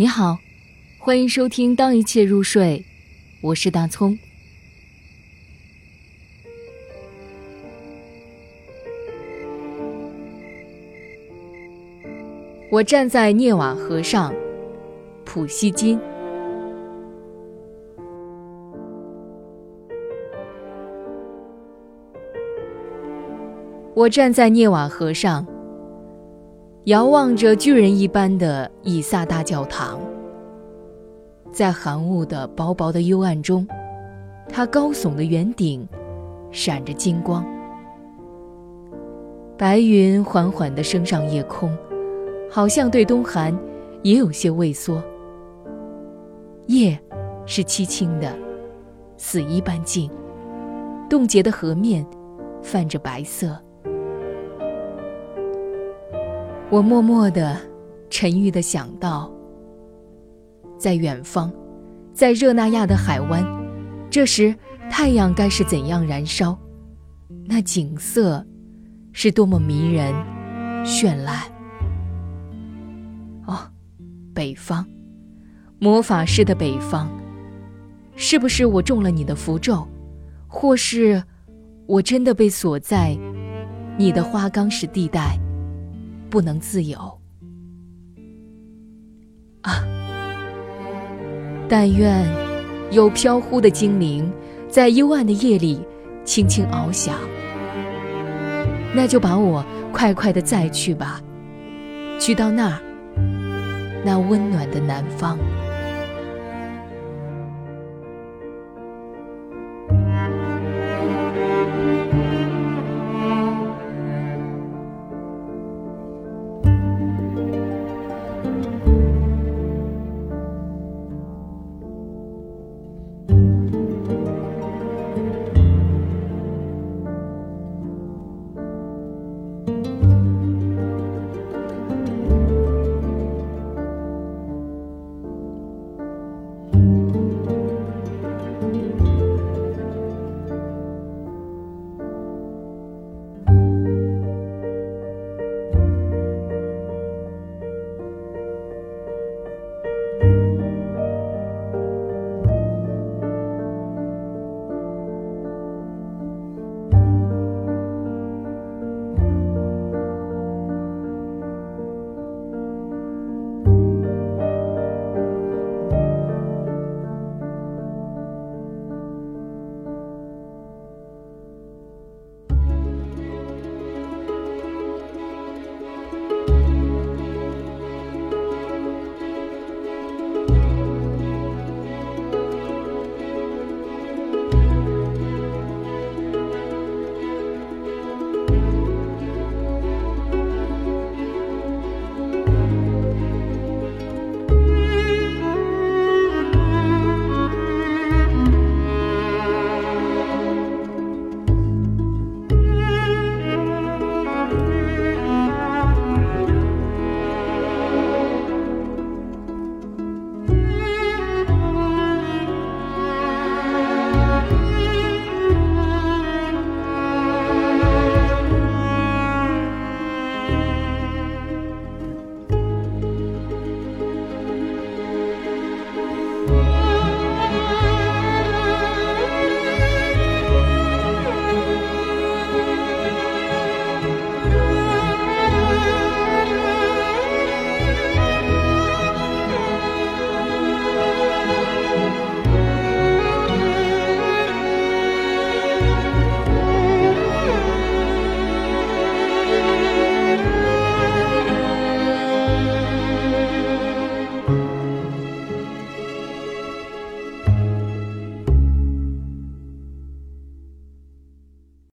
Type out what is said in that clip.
你好，欢迎收听《当一切入睡》，我是大葱。我站在涅瓦河上，普希金。我站在涅瓦河上。遥望着巨人一般的以萨大教堂，在寒雾的薄薄的幽暗中，它高耸的圆顶闪着金光。白云缓缓地升上夜空，好像对冬寒也有些畏缩。夜是凄清的，死一般静，冻结的河面泛着白色。我默默的、沉郁的想到，在远方，在热那亚的海湾，这时太阳该是怎样燃烧？那景色是多么迷人、绚烂！哦，北方，魔法师的北方，是不是我中了你的符咒，或是我真的被锁在你的花岗石地带？不能自由啊！但愿有飘忽的精灵在幽暗的夜里轻轻翱翔，那就把我快快的载去吧，去到那儿，那温暖的南方。Música